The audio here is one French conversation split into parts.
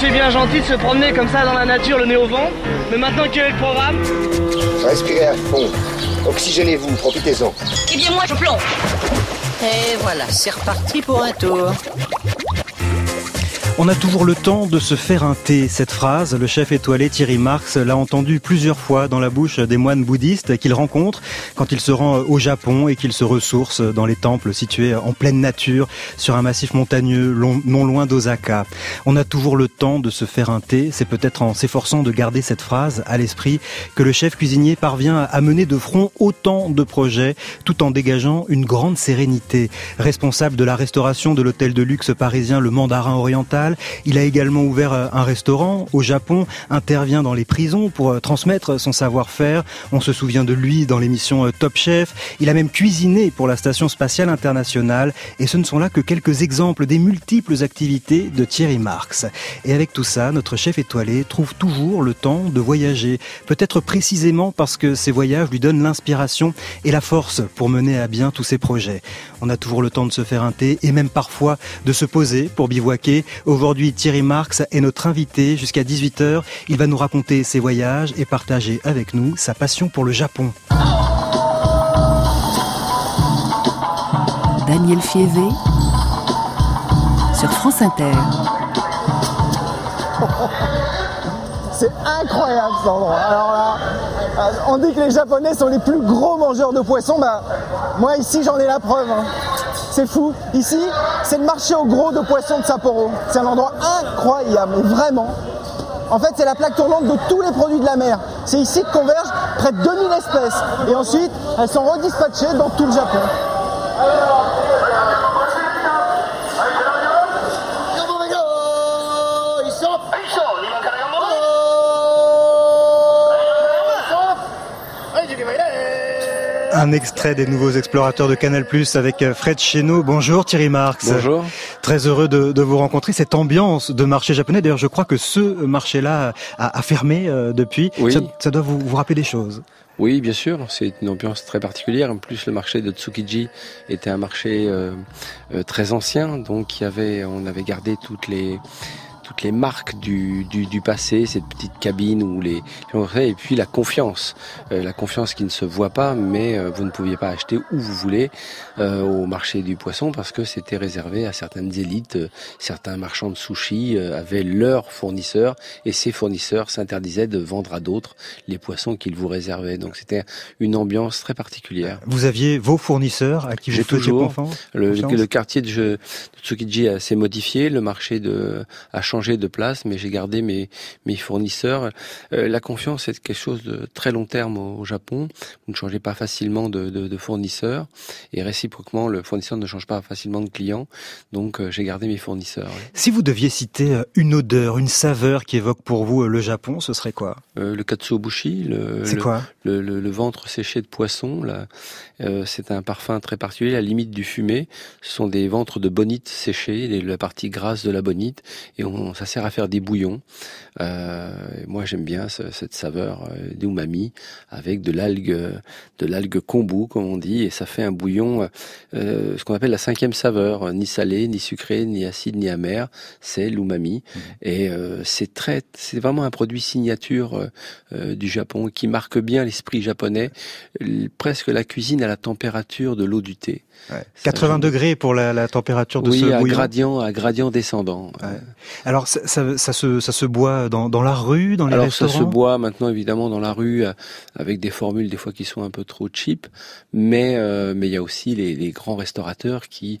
c'est bien gentil de se promener comme ça dans la nature, le nez au vent. Mais maintenant, quel est le programme Respirez à fond. Oxygénez-vous, profitez-en. Eh bien, moi, je plonge. Et voilà, c'est reparti pour un tour. On a toujours le temps de se faire un thé. Cette phrase, le chef étoilé Thierry Marx l'a entendue plusieurs fois dans la bouche des moines bouddhistes qu'il rencontre quand il se rend au Japon et qu'il se ressource dans les temples situés en pleine nature sur un massif montagneux non loin d'Osaka. On a toujours le temps de se faire un thé. C'est peut-être en s'efforçant de garder cette phrase à l'esprit que le chef cuisinier parvient à mener de front autant de projets tout en dégageant une grande sérénité. Responsable de la restauration de l'hôtel de luxe parisien Le Mandarin Oriental, il a également ouvert euh, un restaurant au Japon, intervient dans les prisons pour euh, transmettre son savoir-faire. On se souvient de lui dans l'émission euh, Top Chef. Il a même cuisiné pour la Station spatiale internationale. Et ce ne sont là que quelques exemples des multiples activités de Thierry Marx. Et avec tout ça, notre chef étoilé trouve toujours le temps de voyager. Peut-être précisément parce que ces voyages lui donnent l'inspiration et la force pour mener à bien tous ses projets. On a toujours le temps de se faire un thé et même parfois de se poser pour bivouaquer Aujourd'hui, Thierry Marx est notre invité jusqu'à 18h. Il va nous raconter ses voyages et partager avec nous sa passion pour le Japon. Daniel Fievé sur France Inter. C'est incroyable cet endroit. Alors là, on dit que les Japonais sont les plus gros mangeurs de poissons. Bah, moi ici j'en ai la preuve. Hein. C'est fou. Ici, c'est le marché au gros de poissons de Sapporo. C'est un endroit incroyable, vraiment. En fait, c'est la plaque tournante de tous les produits de la mer. C'est ici que convergent près de 2000 espèces. Et ensuite, elles sont redispatchées dans tout le Japon. Un extrait des nouveaux explorateurs de Canal Plus avec euh, Fred Cheno. Bonjour Thierry Marx. Bonjour. Très heureux de, vous rencontrer. Cette ambiance de marché japonais, d'ailleurs je crois que ce marché-là a, fermé euh, depuis. Oui. Ça, doit vous, rappeler des choses. Oui, bien sûr, c'est une ambiance très particulière. En plus, le marché de Tsukiji était un marché euh, très ancien, donc il y avait, on avait gardé toutes les toutes les marques du, du, du, passé, cette petite cabine où les et puis la confiance, euh, la confiance qui ne se voit pas, mais euh, vous ne pouviez pas acheter où vous voulez euh, au marché du poisson parce que c'était réservé à certaines élites. certains marchands de sushi avaient leurs fournisseurs et ces fournisseurs s'interdisaient de vendre à d'autres les poissons qu'ils vous réservaient. Donc c'était une ambiance très particulière. Vous aviez vos fournisseurs à qui vous toujours confiance? le, le, quartier de, de Tsukiji s'est modifié, le marché de, a changé de place, mais j'ai gardé mes, mes fournisseurs. Euh, la confiance est quelque chose de très long terme au, Japon. Vous ne changez pas facilement de, de, de fournisseur et réciproquement, le fournisseur ne change pas facilement de client. Donc, euh, j'ai gardé mes fournisseurs. Si vous deviez citer euh, une odeur, une saveur qui évoque pour vous le Japon, ce serait quoi? Le katsuobushi. Le, C'est quoi? le, le, le, ventre séché de poisson. Là, c'est un parfum très particulier, la limite du fumé. Ce sont des ventres de bonite séchés, la partie grasse de la bonite, et on ça sert à faire des bouillons. Euh, moi, j'aime bien cette saveur euh, d'umami avec de l'algue, de l'algue kombu, comme on dit, et ça fait un bouillon, euh, ce qu'on appelle la cinquième saveur, ni salé, ni sucré, ni acide, ni amer. C'est l'umami, mmh. et c'est très, c'est vraiment un produit signature du Japon qui marque bien l'esprit japonais. Presque la cuisine à la température de l'eau du thé. 80 degrés pour la, température de ce bouillon. Oui, à gradient, à gradient descendant. Alors ça, ça, se, ça se boit dans, dans la rue, dans les Alors, restaurants ça se boit maintenant évidemment dans la rue euh, avec des formules des fois qui sont un peu trop cheap, mais euh, mais il y a aussi les, les grands restaurateurs qui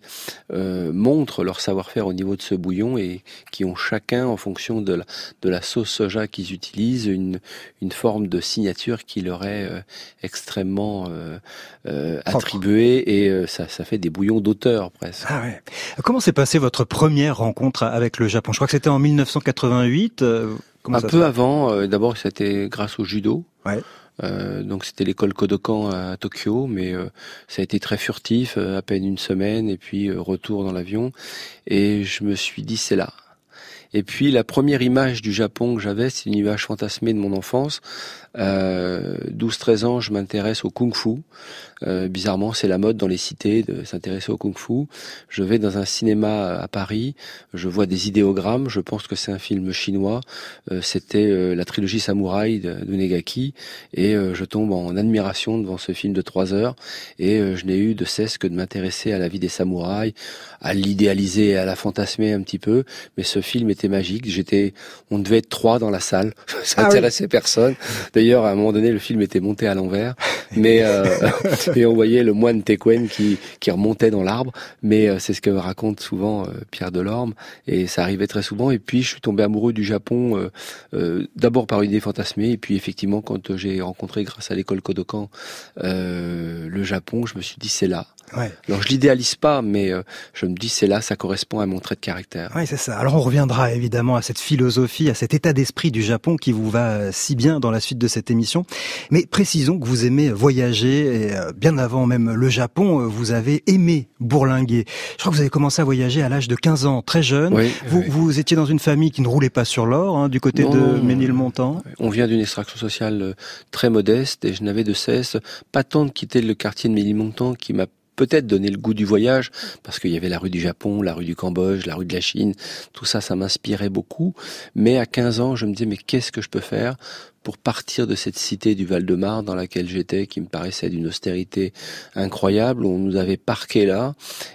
euh, montrent leur savoir-faire au niveau de ce bouillon et qui ont chacun en fonction de la, de la sauce soja qu'ils utilisent une une forme de signature qui leur est euh, extrêmement attribuée et ça ça fait des bouillons d'auteur presque. Ah ouais. Comment s'est passée votre première rencontre avec le Japon? Je crois que c'était en 1988. Euh, un peu avant. Euh, d'abord, c'était grâce au judo. Ouais. Euh, donc c'était l'école Kodokan à Tokyo, mais ça a été très furtif, à peine une semaine, et puis retour dans l'avion. Et je me suis dit c'est là. Et puis la première image du Japon que j'avais, c'est une image fantasmée de mon enfance. Euh, 12-13 ans, je m'intéresse au kung-fu. Euh, bizarrement, c'est la mode dans les cités de s'intéresser au kung-fu. Je vais dans un cinéma à Paris, je vois des idéogrammes, je pense que c'est un film chinois. Euh, C'était euh, la trilogie samouraï de, de Negaki, et euh, je tombe en admiration devant ce film de trois heures. Et je n'ai eu de cesse que de m'intéresser à la vie des samouraïs, à l'idéaliser, à la fantasmer un petit peu. Mais ce film était magique. J'étais, on devait être trois dans la salle. Ça intéressait personne. D'ailleurs, à un moment donné, le film était monté à l'envers, mais euh, et on voyait le moine Tequen qui, qui remontait dans l'arbre. Mais euh, c'est ce que raconte souvent euh, Pierre Delorme, et ça arrivait très souvent. Et puis, je suis tombé amoureux du Japon, d'abord par une idée fantasmée, et puis effectivement, quand j'ai rencontré, grâce à l'école Kodokan, le Japon, je me suis dit c'est là. Ouais. Alors je l'idéalise pas, mais euh, je me dis c'est là, ça correspond à mon trait de caractère. Oui, c'est ça. Alors on reviendra évidemment à cette philosophie, à cet état d'esprit du Japon qui vous va euh, si bien dans la suite de cette émission. Mais précisons que vous aimez voyager, et euh, bien avant même le Japon, vous avez aimé bourlinguer. Je crois que vous avez commencé à voyager à l'âge de 15 ans, très jeune. Oui, vous, vous étiez dans une famille qui ne roulait pas sur l'or, hein, du côté non, de Ménilmontant. On vient d'une extraction sociale très modeste et je n'avais de cesse, pas tant de quitter le quartier de Ménilmontant qui m'a peut-être donné le goût du voyage, parce qu'il y avait la rue du Japon, la rue du Cambodge, la rue de la Chine, tout ça, ça m'inspirait beaucoup. Mais à 15 ans, je me disais, mais qu'est-ce que je peux faire pour partir de cette cité du Val-de-Marne dans laquelle j'étais, qui me paraissait d'une austérité incroyable, on nous avait parqué là,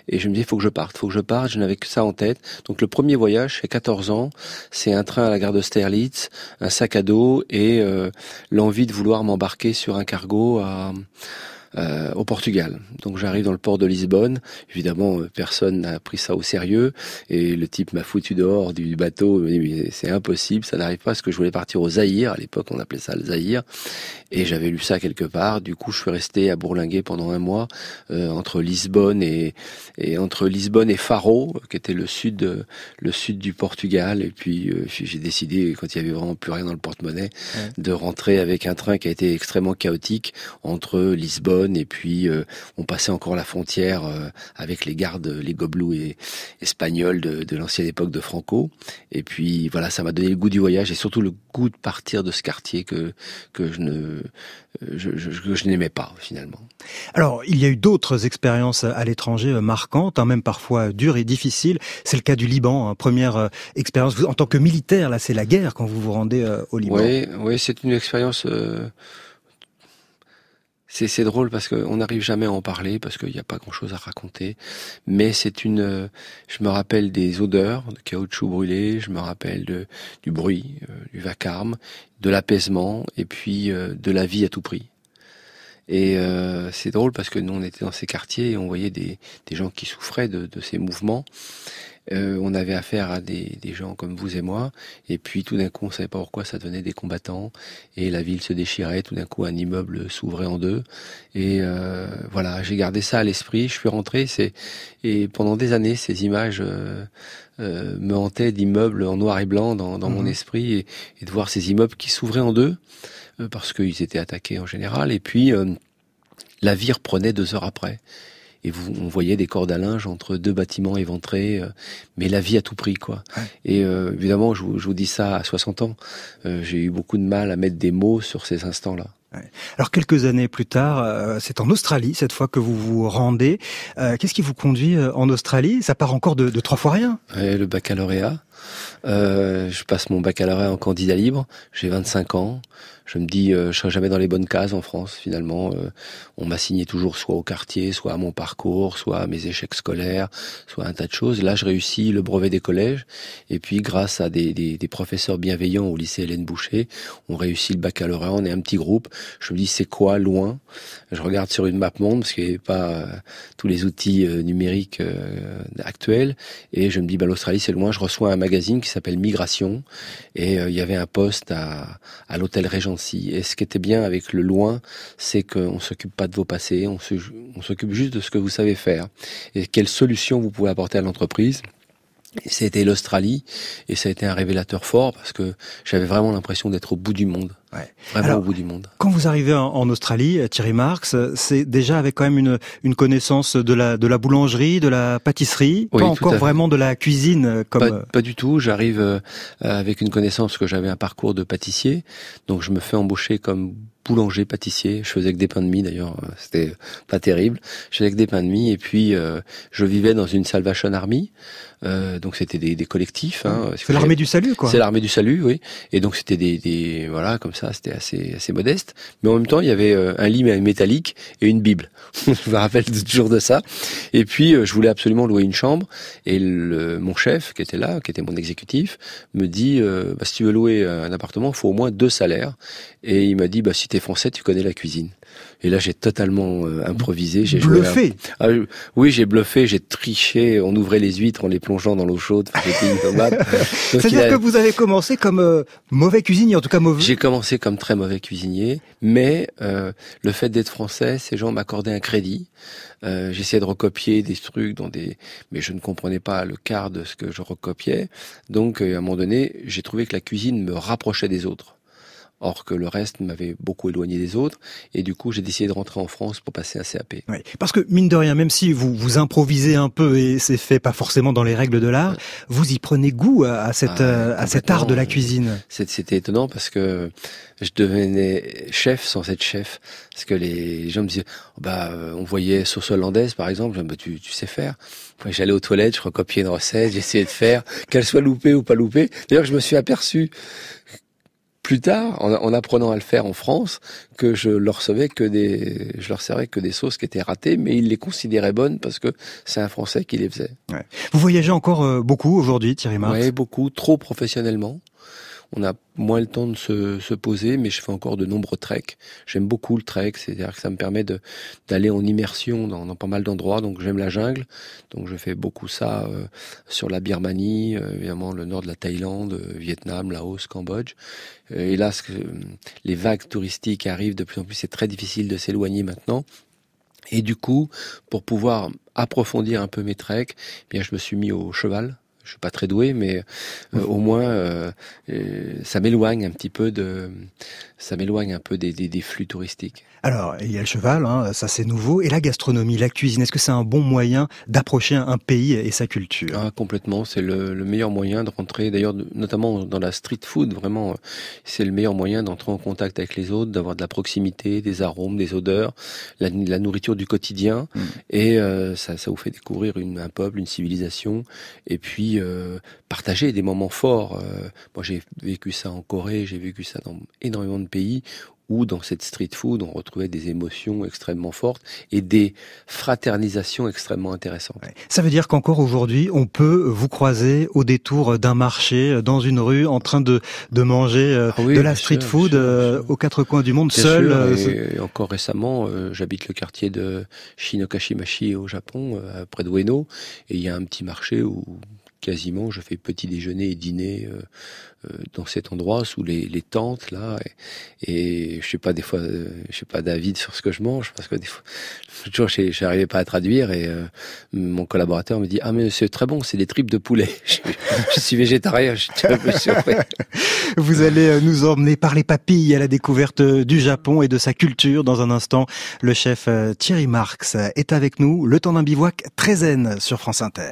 et je me disais, faut que je parte, faut que je parte, je n'avais que ça en tête. Donc le premier voyage, c'est 14 ans, c'est un train à la gare d'Austerlitz, un sac à dos, et euh, l'envie de vouloir m'embarquer sur un cargo à euh, au Portugal. Donc j'arrive dans le port de Lisbonne. Évidemment, euh, personne n'a pris ça au sérieux et le type m'a foutu dehors du bateau. Il m'a dit c'est impossible, ça n'arrive pas parce que je voulais partir au Zaïre. À l'époque, on appelait ça le Zaïre. Et j'avais lu ça quelque part. Du coup, je suis resté à bourlinguer pendant un mois euh, entre Lisbonne et, et entre Lisbonne et Faro, qui était le sud le sud du Portugal. Et puis euh, j'ai décidé, quand il y avait vraiment plus rien dans le porte-monnaie, ouais. de rentrer avec un train qui a été extrêmement chaotique entre Lisbonne et puis euh, on passait encore la frontière euh, avec les gardes, les gobelous et espagnols de, de l'ancienne époque de Franco. Et puis voilà, ça m'a donné le goût du voyage et surtout le goût de partir de ce quartier que que je ne je, je, je n'aimais pas finalement. Alors, il y a eu d'autres expériences à l'étranger marquantes, hein, même parfois dures et difficiles. C'est le cas du Liban, hein, première euh, expérience en tant que militaire. Là, c'est la guerre quand vous vous rendez euh, au Liban. Oui, oui, c'est une expérience. Euh c'est drôle parce qu'on n'arrive jamais à en parler parce qu'il n'y a pas grand chose à raconter. Mais c'est une, euh, je me rappelle des odeurs de caoutchouc brûlé, je me rappelle de, du bruit, euh, du vacarme, de l'apaisement et puis euh, de la vie à tout prix. Et euh, c'est drôle parce que nous on était dans ces quartiers et on voyait des, des gens qui souffraient de, de ces mouvements. Euh, on avait affaire à des, des, gens comme vous et moi, et puis tout d'un coup, on savait pas pourquoi ça devenait des combattants, et la ville se déchirait. Tout d'un coup, un immeuble s'ouvrait en deux, et euh, voilà, j'ai gardé ça à l'esprit. Je suis rentré, c'est et pendant des années, ces images euh, euh me hantaient d'immeubles en noir et blanc dans, dans mmh. mon esprit, et, et, de voir ces immeubles qui s'ouvraient en deux euh, parce qu'ils étaient attaqués en général, et puis euh, la vie reprenait deux heures après et vous, on voyait des cordes à linge entre deux bâtiments éventrés, euh, mais la vie à tout prix, quoi. Ouais. Et euh, évidemment, je vous, je vous, dis ça à 60 ans, euh, j'ai eu beaucoup de mal à mettre des mots sur ces instants-là. Alors quelques années plus tard, c'est en Australie cette fois que vous vous rendez. Qu'est-ce qui vous conduit en Australie? Ça part encore de, de, trois fois rien. Ouais, le baccalauréat. Je passe mon baccalauréat en candidat libre. J'ai 25 ans. Je me dis, euh, je serai jamais dans les bonnes cases en France. Finalement, euh, on m'a signé toujours soit au quartier, soit à mon parcours, soit à mes échecs scolaires, soit un tas de choses. Là, je réussis le brevet des collèges. Et puis, grâce à des, des, des professeurs bienveillants au lycée Hélène Boucher, on réussit le baccalauréat. On est un petit groupe. Je me dis, c'est quoi loin? Je regarde sur une map monde parce qu'il n'y avait pas euh, tous les outils numériques actuels. Et je me dis, bah, l'Australie, c'est loin. Je reçois un magazine qui s'appelle Migration. Et il y avait un poste à, à l'hôtel Régent et ce qui était bien avec le loin, c'est qu'on s'occupe pas de vos passés, on s'occupe juste de ce que vous savez faire et quelles solutions vous pouvez apporter à l'entreprise. C'était l'Australie et ça a été un révélateur fort parce que j'avais vraiment l'impression d'être au bout du monde. Vraiment au bout du monde. Quand vous arrivez en, Australie, Thierry Marx, c'est déjà avec quand même une, une connaissance de la, de la boulangerie, de la pâtisserie, pas encore vraiment de la cuisine comme... Pas, du tout, j'arrive euh, avec une connaissance que j'avais un parcours de pâtissier, donc je me fais embaucher comme boulanger, pâtissier. Je faisais que des pains de mie d'ailleurs, euh, c'était pas terrible. Je faisais que des pains de mie et puis euh, je vivais dans une Salvation Army. Euh, donc c'était des, des, collectifs. Hein, c'est l'armée du salut, quoi. C'est l'armée du salut, oui. Et donc c'était des, des, voilà comme ça, c'était assez modeste. Mais en même temps, il y avait un lit métallique et une Bible. je me rappelle toujours de ça. Et puis je voulais absolument louer une chambre et mon chef qui était là, qui était mon exécutif, me dit bah, si tu veux louer un appartement, il faut au moins deux salaires. Et il m'a dit bah si français, tu connais la cuisine. Et là, j'ai totalement euh, improvisé. J'ai bluffé. Ah, oui, j'ai bluffé, j'ai triché. On ouvrait les huîtres en les plongeant dans l'eau chaude. C'est-à-dire que vous avez commencé comme euh, mauvais cuisinier, en tout cas mauvais. J'ai commencé comme très mauvais cuisinier, mais euh, le fait d'être français, ces gens m'accordaient un crédit. J'essayais de recopier des trucs dans des, mais je ne comprenais pas le quart de ce que je recopiais. Donc, à un moment donné, j'ai trouvé que la cuisine me rapprochait des autres. Or que le reste m'avait beaucoup éloigné des autres. Et du coup, j'ai décidé de rentrer en France pour passer un CAP. Oui, parce que, mine de rien, même si vous vous improvisez un peu et c'est fait pas forcément dans les règles de l'art, vous y prenez goût à, cette, ah, à cet art de la cuisine. C'était étonnant parce que je devenais chef sans être chef. Parce que les gens me disaient, oh bah, euh, on voyait sauce hollandaise, par exemple, bah, tu, tu sais faire. J'allais aux toilettes, je recopiais une recette, j'essayais de faire, qu'elle soit loupée ou pas loupée. D'ailleurs, je me suis aperçu plus tard, en, apprenant à le faire en France, que je leur servais que des, je leur servais que des sauces qui étaient ratées, mais ils les considéraient bonnes parce que c'est un Français qui les faisait. Vous voyagez encore euh, beaucoup aujourd'hui, Thierry Marx? Oui, beaucoup, trop professionnellement on a moins le temps de se, se, poser, mais je fais encore de nombreux treks. J'aime beaucoup le trek, c'est-à-dire que ça me permet d'aller en immersion dans, dans pas mal d'endroits. Donc j'aime la jungle, donc je fais beaucoup ça euh, sur la Birmanie, euh, évidemment le nord de la Thaïlande, euh, Vietnam, Laos, Cambodge. et là, les vagues touristiques arrivent de plus en plus. C'est très difficile de s'éloigner maintenant. Et du coup, pour pouvoir approfondir un peu mes treks, eh bien je me suis mis au cheval je suis pas très doué, mais euh, au moins euh, euh, ça m'éloigne un petit peu de, ça m'éloigne un peu des, des, des, flux touristiques. Alors il y a le cheval, hein, ça c'est nouveau, et la gastronomie, la cuisine. Est-ce que c'est un bon moyen d'approcher un pays et sa culture? Ah, Complètement, c'est le, le, meilleur moyen de rentrer. D'ailleurs, notamment dans la street food, vraiment, c'est le meilleur moyen d'entrer en contact avec les autres, d'avoir de la proximité, des arômes, des odeurs, la, la nourriture du quotidien, mm. et ça, ça vous fait découvrir une, un peuple, une civilisation, et puis euh, partager des moments forts. Euh, moi, j'ai vécu ça en Corée, j'ai vécu ça dans énormément de pays où dans cette street food, on retrouvait des émotions extrêmement fortes et des fraternisations extrêmement intéressantes. Ça veut dire qu'encore aujourd'hui, on peut vous croiser au détour d'un marché, dans une rue, en train de, de manger euh, ah de la street food aux quatre coins du monde, seul. et encore récemment, j'habite le quartier de Shinokashimachi au Japon, près de Ueno, et il y a un petit marché où quasiment, je fais petit déjeuner et dîner euh, euh, dans cet endroit sous les, tentes là, et, je sais pas des fois, euh, je suis pas David sur ce que je mange parce que des fois, toujours, je n'arrivais pas à traduire et mon collaborateur me dit ah mais c'est très bon, c'est des tripes de poulet. je, suis végétarien, je suis un peu surpris. Vous allez nous emmener par les papilles à la découverte du Japon et de sa culture dans un instant. Le chef Thierry Marx est avec nous. Le temps d'un bivouac très zen sur France Inter.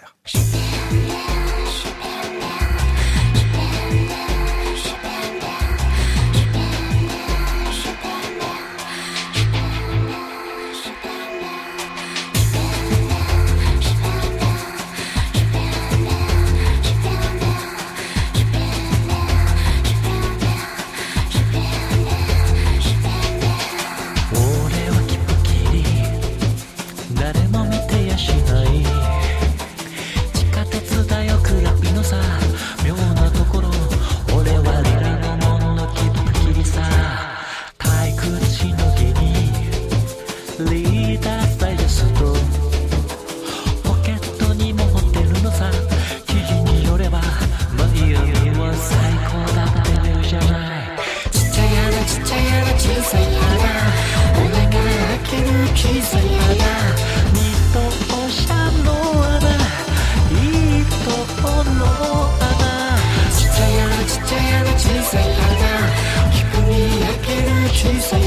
She's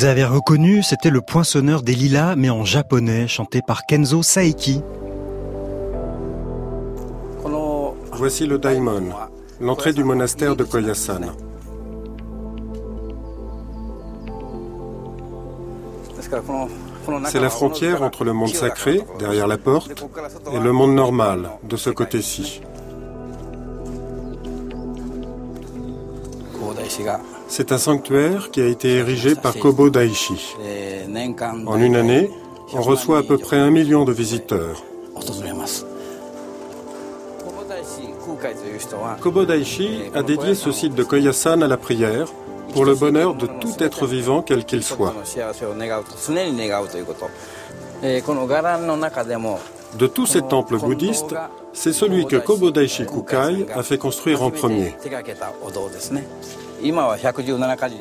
Vous avez reconnu, c'était le poinçonneur des lilas, mais en japonais, chanté par Kenzo Saeki. Voici le daimon, l'entrée du monastère de Koyasan. C'est la frontière entre le monde sacré, derrière la porte, et le monde normal, de ce côté-ci. C'est un sanctuaire qui a été érigé par Kobo Daishi. En une année, on reçoit à peu près un million de visiteurs. Kobo Daishi a dédié ce site de Koyasan à la prière pour le bonheur de tout être vivant quel qu'il soit. De tous ces temples bouddhistes, c'est celui que Kobo Daishi Kukai a fait construire en premier.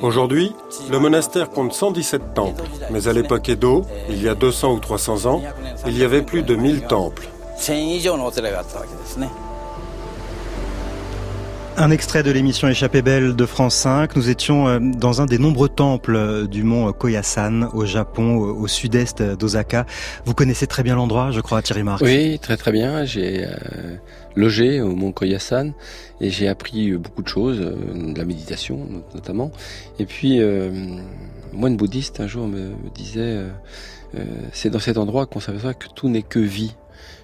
Aujourd'hui, le monastère compte 117 temples, mais à l'époque Edo, il y a 200 ou 300 ans, il y avait plus de 1000 temples. Un extrait de l'émission Échappée belle de France 5. Nous étions euh, dans un des nombreux temples euh, du mont Koyasan au Japon, au sud-est d'Osaka. Vous connaissez très bien l'endroit, je crois, Thierry Marx. Oui, très très bien. J'ai euh, logé au mont Koyasan et j'ai appris beaucoup de choses, de la méditation notamment. Et puis, euh, moine bouddhiste un jour me, disait, c'est dans cet endroit qu'on s'aperçoit que tout n'est que vie.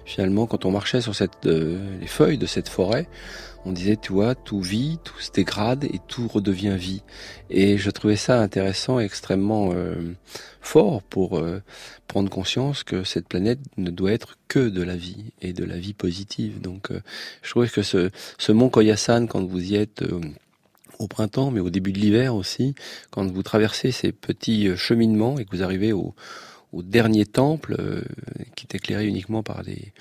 Finalement, quand on marchait sur les feuilles de cette forêt, on disait, tu vois, tout vit, tout se dégrade et tout redevient vie. Et je trouvais ça intéressant, extrêmement euh, fort pour euh, prendre conscience que cette planète ne doit être que de la vie et de la vie positive. Donc, euh, je trouvais que ce, ce mont Koyasan, quand vous y êtes au printemps, mais au début de l'hiver aussi, quand vous traversez ces petits cheminements et que vous arrivez au, au dernier temple qui est éclairé uniquement par des,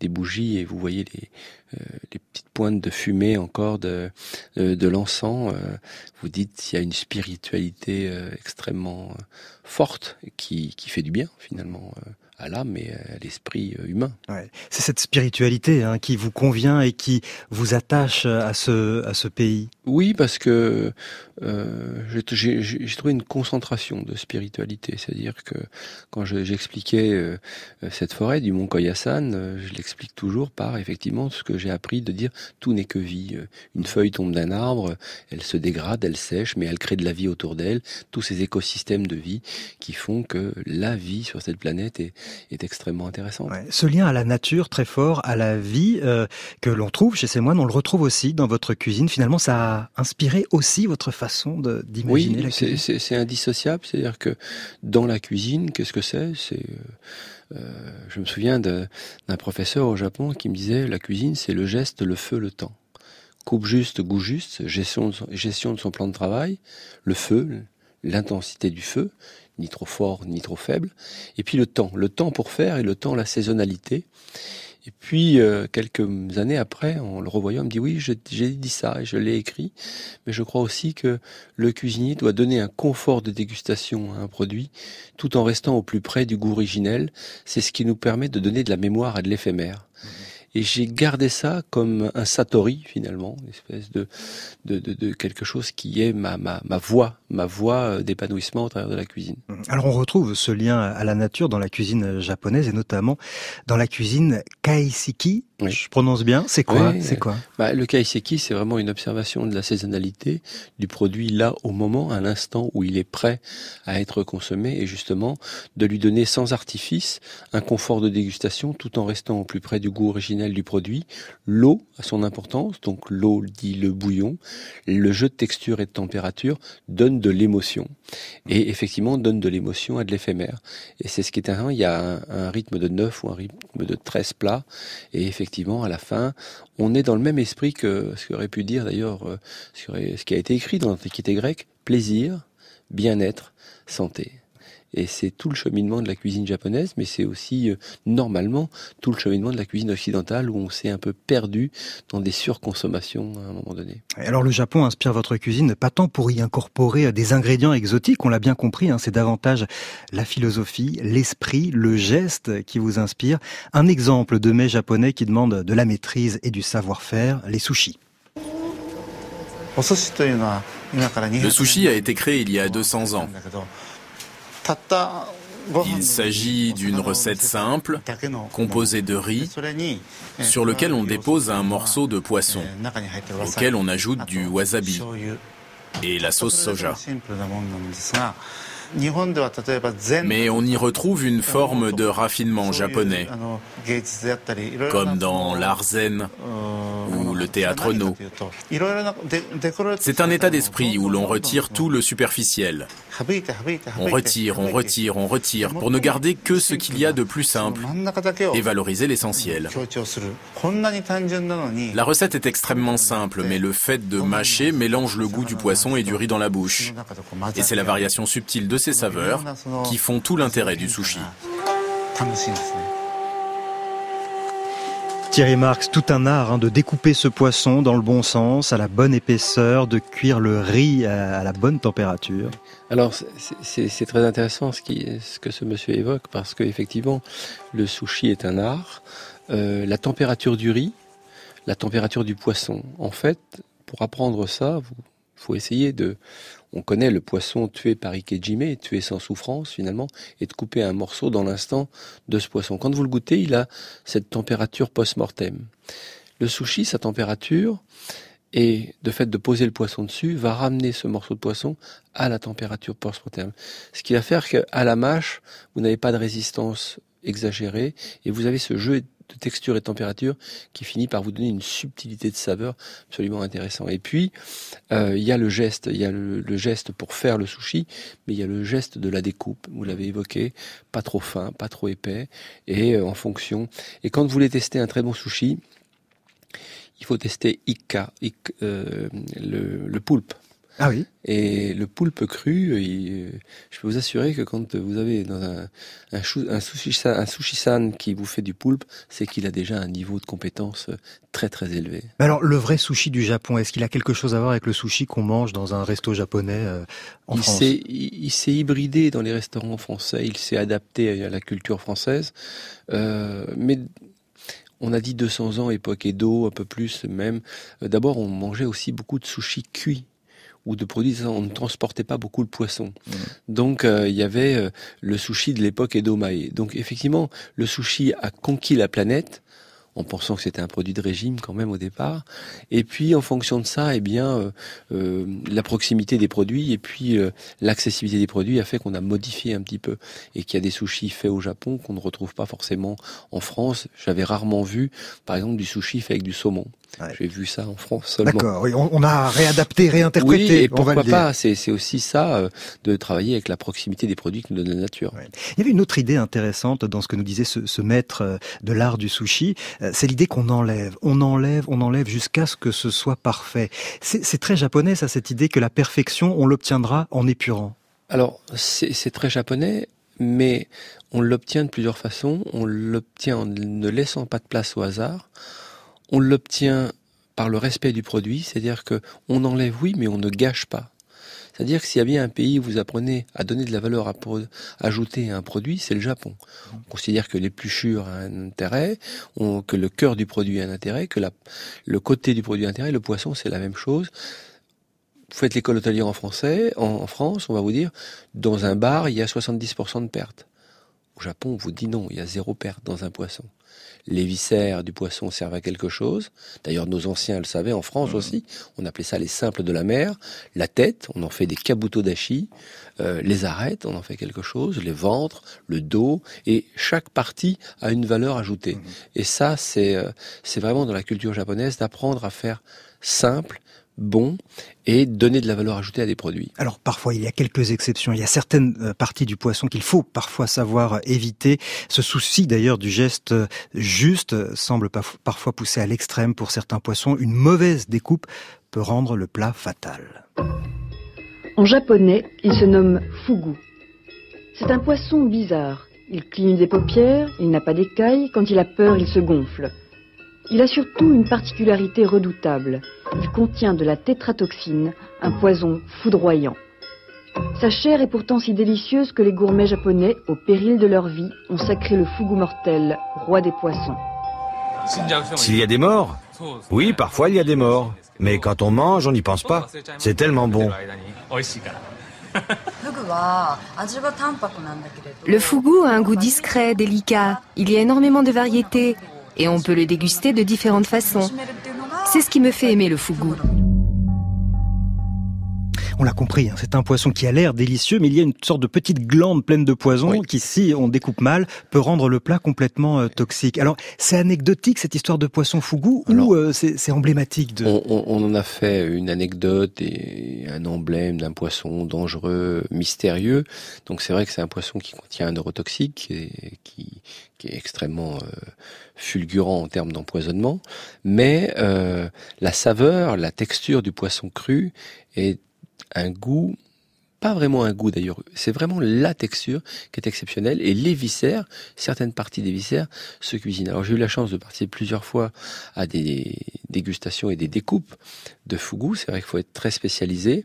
des, bougies et vous voyez les, euh, les petites pointes de fumée encore de, de, l'encens, euh, vous dites qu'il y a une spiritualité euh, extrêmement forte qui, qui fait du bien finalement à l'âme et à l'esprit humain. Ouais. C'est cette spiritualité hein, qui vous convient et qui vous attache à ce, à ce pays. Oui, parce que euh, j'ai trouvé une concentration de spiritualité. C'est-à-dire que quand j'expliquais euh, cette forêt du mont Koyasan, euh, je l'explique toujours par effectivement ce que j'ai appris de dire tout n'est que vie. Une feuille tombe d'un arbre, elle se dégrade, elle sèche, mais elle crée de la vie autour d'elle. Tous ces écosystèmes de vie qui font que la vie sur cette planète est, est extrêmement intéressante. Ouais. Ce lien à la nature très fort, à la vie euh, que l'on trouve chez ces moines, on le retrouve aussi dans votre cuisine. Finalement, ça a inspiré aussi votre façon d'imaginer oui, la cuisine. c'est indissociable. C'est-à-dire que dans la cuisine, qu'est-ce que c'est? C'est euh, je me souviens d'un professeur au Japon qui me disait la cuisine, c'est le geste, le feu, le temps. Coupe juste, goût juste, gestion de son, gestion de son plan de travail, le feu, l'intensité du feu, ni trop fort ni trop faible, et puis le temps, le temps pour faire et le temps, la saisonnalité. Et puis, euh, quelques années après, en le revoyant, on me dit oui, j'ai dit ça et je l'ai écrit, mais je crois aussi que le cuisinier doit donner un confort de dégustation à un produit, tout en restant au plus près du goût originel. C'est ce qui nous permet de donner de la mémoire à de l'éphémère. Et j'ai gardé ça comme un satori finalement, une espèce de, de, de, de quelque chose qui est ma, ma, ma voie, ma voie euh, d'épanouissement au travers de la cuisine. Alors on retrouve ce lien à la nature dans la cuisine japonaise et notamment dans la cuisine kaiseki. Je prononce bien. C'est quoi C'est quoi? Bah, Le kaiseki, c'est vraiment une observation de la saisonnalité du produit là au moment, à l'instant où il est prêt à être consommé et justement de lui donner sans artifice un confort de dégustation tout en restant au plus près du goût du produit. L'eau a son importance, donc l'eau dit le bouillon. Le jeu de texture et de température donne de l'émotion et effectivement donne de l'émotion à de l'éphémère. Et c'est ce qui est intéressant, il y a un, un, rythme de 9 ou un rythme de 13 plats et effectivement à la fin on est dans le même esprit que ce qu'aurait pu dire d'ailleurs euh, ce qui a été écrit dans l'Antiquité grecque, plaisir, bien-être, santé. Et c'est tout le cheminement de la cuisine japonaise, mais c'est aussi euh, normalement tout le cheminement de la cuisine occidentale où on s'est un peu perdu dans des surconsommations à un moment donné. Alors le Japon inspire votre cuisine pas tant pour y incorporer des ingrédients exotiques, on l'a bien compris, hein, c'est davantage la philosophie, l'esprit, le geste qui vous inspire. Un exemple de mets japonais qui demande de la maîtrise et du savoir-faire, les sushis. Le sushi a été créé il y a 200 ans. Il s'agit d'une recette simple, composée de riz, sur lequel on dépose un morceau de poisson, auquel on ajoute du wasabi et la sauce soja. Mais on y retrouve une forme de raffinement japonais, comme dans l'art zen ou C'est un état d'esprit où l'on retire tout le superficiel. On retire, on retire, on retire pour ne garder que ce qu'il y a de plus simple et valoriser l'essentiel. La recette est extrêmement simple, mais le fait de mâcher mélange le goût du poisson et du riz dans la bouche. Et c'est la variation subtile de ces saveurs qui font tout l'intérêt du sushi. Thierry Marx, tout un art hein, de découper ce poisson dans le bon sens, à la bonne épaisseur, de cuire le riz à la bonne température. Alors c'est très intéressant ce, que ce monsieur évoque parce qu'effectivement le sushi est un art. Euh, la température du riz, la température du poisson. En fait, pour apprendre ça, il faut essayer de on connaît le poisson tué par Ikejime, tué sans souffrance finalement, et de couper un morceau dans l'instant de ce poisson. Quand vous le goûtez, il a cette température post-mortem. Le sushi, sa température, et de fait de poser le poisson dessus, va ramener ce morceau de poisson à la température post-mortem. Ce qui va faire qu'à la mâche, vous n'avez pas de résistance exagérée, et vous avez ce jeu de texture et température qui finit par vous donner une subtilité de saveur absolument intéressant. Et puis, euh, il y a le geste, il y a le, geste pour faire le sushi, mais il y a le geste de la découpe, vous l'avez évoqué, pas trop fin, pas trop épais, et euh, en fonction. Et quand vous voulez tester un très bon sushi, il faut tester Ika, euh, le poulpe. Ah oui. Et le poulpe cru, je peux vous assurer que quand vous avez dans un, un, un sushi san qui vous fait du poulpe, c'est qu'il a déjà un niveau de compétence très très élevé. alors le vrai sushi du Japon, est-ce qu'il a quelque chose à voir avec le sushi qu'on mange dans un resto japonais euh, en il France? Il, s'est hybridé dans les restaurants français, il s'est adapté à la culture française, euh, mais on a dit 200 ans, époque Edo, un peu plus même. Euh, d'abord, on mangeait aussi beaucoup de sushi cuit ou de produits, on ne transportait pas beaucoup le poisson. Mmh. Donc euh, il y avait euh, le sushi de l'époque Edomae. Donc effectivement, le sushi a conquis la planète en pensant que c'était un produit de régime quand même au départ. Et puis en fonction de ça, eh bien, euh, la proximité des produits et puis l'accessibilité des produits a fait qu'on a modifié un petit peu et qu'il y a des sushis faits au Japon qu'on ne retrouve pas forcément en France. J'avais rarement vu, par exemple, du sushi fait avec du saumon. J'ai vu ça en France seulement. D'accord, oui, on, a réadapté, réinterprété. Oui, et pourquoi pas C'est aussi ça, euh, de travailler avec la proximité des produits que nous donne la nature. Il y avait une autre idée intéressante dans ce que nous disait ce, ce maître euh, de l'art du sushi, euh, c'est l'idée qu'on enlève, on enlève, on enlève jusqu'à ce que ce soit parfait. C'est très japonais, ça, cette idée que la perfection, on l'obtiendra en épurant. Alors, c'est très japonais, mais on l'obtient de plusieurs façons. On l'obtient en ne laissant pas de place au hasard on l'obtient par le respect du produit, c'est-à-dire que on enlève oui, mais on ne gâche pas. C'est-à-dire que s'il y a bien un pays où vous apprenez à donner de la valeur à ajouter à un produit, c'est le Japon. On considère que l'épluchure a un intérêt, que le cœur du produit a un intérêt, que le côté du produit a un intérêt, le poisson c'est la même chose. Vous faites l'école hôtelière en français, en, France, on va vous dire, dans un bar, il y a 70% de pertes. Au Japon, on vous dit non, il y a zéro perte dans un poisson. Les viscères du poisson servent à quelque chose. D'ailleurs, nos anciens le savaient, en France aussi. On appelait ça les simples de la mer. La tête, on en fait des kabuto dashi. Euh, les arêtes, on en fait quelque chose. Les ventres, le dos. Et chaque partie a une valeur ajoutée. Mmh. Et ça, c'est euh, c'est vraiment dans la culture japonaise d'apprendre à faire simple bon et donner de la valeur ajoutée à des produits. Alors parfois il y a quelques exceptions, il y a certaines euh, parties du poisson qu'il faut parfois savoir éviter. Ce souci d'ailleurs du geste juste semble parfois pousser à l'extrême pour certains poissons. Une mauvaise découpe peut rendre le plat fatal. En japonais, il se nomme fugu. C'est un poisson bizarre. Il cligne des paupières, il n'a pas d'écailles, quand il a peur, il se gonfle. Il a surtout une particularité redoutable. Il contient de la tétratoxine, un poison foudroyant. Sa chair est pourtant si délicieuse que les gourmets japonais, au péril de leur vie, ont sacré le fougou mortel, roi des poissons. S'il y a des morts Oui, parfois il y a des morts. Mais quand on mange, on n'y pense pas. C'est tellement bon. Le fougou a un goût discret, délicat. Il y a énormément de variétés et on peut le déguster de différentes façons. C'est ce qui me fait aimer le fougou. On l'a compris, hein, c'est un poisson qui a l'air délicieux, mais il y a une sorte de petite glande pleine de poison qui, si on découpe mal, peut rendre le plat complètement euh, toxique. Alors, c'est anecdotique cette histoire de poisson fougou ou euh, c'est emblématique de... On, en a fait une anecdote et un emblème d'un poisson dangereux, mystérieux. Donc c'est vrai que c'est un poisson qui contient un neurotoxique et qui, qui est extrêmement euh, fulgurant en termes d'empoisonnement, mais la saveur, la texture du poisson cru est un goût, pas vraiment un goût d'ailleurs, c'est vraiment la texture qui est exceptionnelle et les viscères, certaines parties des viscères se cuisinent. Alors j'ai eu la chance de participer plusieurs fois à des dégustations et des découpes de fougou, c'est vrai qu'il faut être très spécialisé.